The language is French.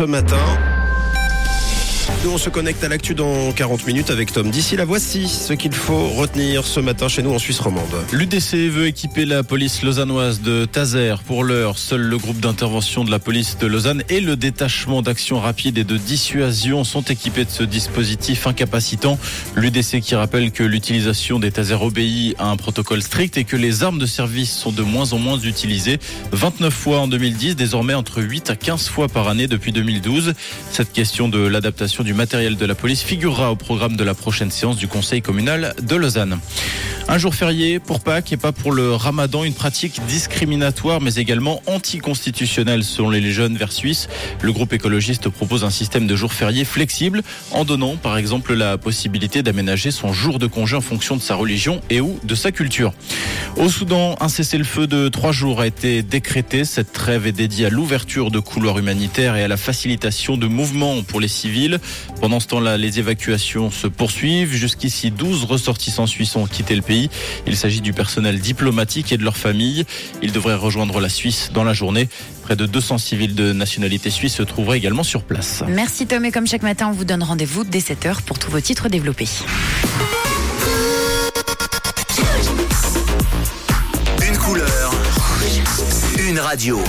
ce matin. Nous, on se connecte à l'actu dans 40 minutes avec Tom. D'ici là, voici ce qu'il faut retenir ce matin chez nous en Suisse romande. L'UDC veut équiper la police lausannoise de Taser. Pour l'heure, seul le groupe d'intervention de la police de Lausanne et le détachement d'action rapide et de dissuasion sont équipés de ce dispositif incapacitant. L'UDC qui rappelle que l'utilisation des Taser obéit à un protocole strict et que les armes de service sont de moins en moins utilisées. 29 fois en 2010, désormais entre 8 à 15 fois par année depuis 2012. Cette question de l'adaptation matériel de la police figurera au programme de la prochaine séance du Conseil communal de Lausanne. Un jour férié pour Pâques et pas pour le ramadan, une pratique discriminatoire mais également anticonstitutionnelle selon les jeunes vers Suisse. Le groupe écologiste propose un système de jours fériés flexible en donnant par exemple la possibilité d'aménager son jour de congé en fonction de sa religion et ou de sa culture. Au Soudan, un cessez-le-feu de trois jours a été décrété. Cette trêve est dédiée à l'ouverture de couloirs humanitaires et à la facilitation de mouvements pour les civils. Pendant ce temps-là, les évacuations se poursuivent. Jusqu'ici, 12 ressortissants suisses ont quitté le pays. Il s'agit du personnel diplomatique et de leurs familles. Ils devraient rejoindre la Suisse dans la journée. Près de 200 civils de nationalité suisse se trouveraient également sur place. Merci Tom et comme chaque matin, on vous donne rendez-vous dès 7h pour tous vos titres développés. Une couleur, une radio.